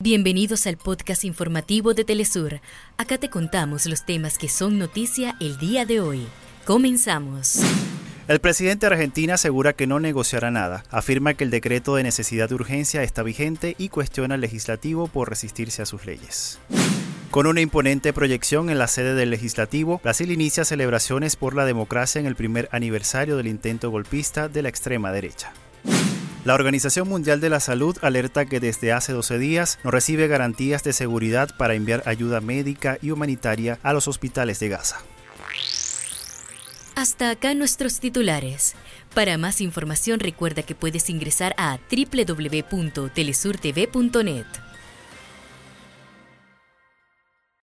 Bienvenidos al podcast informativo de Telesur. Acá te contamos los temas que son noticia el día de hoy. Comenzamos. El presidente de Argentina asegura que no negociará nada, afirma que el decreto de necesidad de urgencia está vigente y cuestiona al legislativo por resistirse a sus leyes. Con una imponente proyección en la sede del legislativo, Brasil inicia celebraciones por la democracia en el primer aniversario del intento golpista de la extrema derecha. La Organización Mundial de la Salud alerta que desde hace 12 días no recibe garantías de seguridad para enviar ayuda médica y humanitaria a los hospitales de Gaza. Hasta acá nuestros titulares. Para más información recuerda que puedes ingresar a www.telesurtv.net.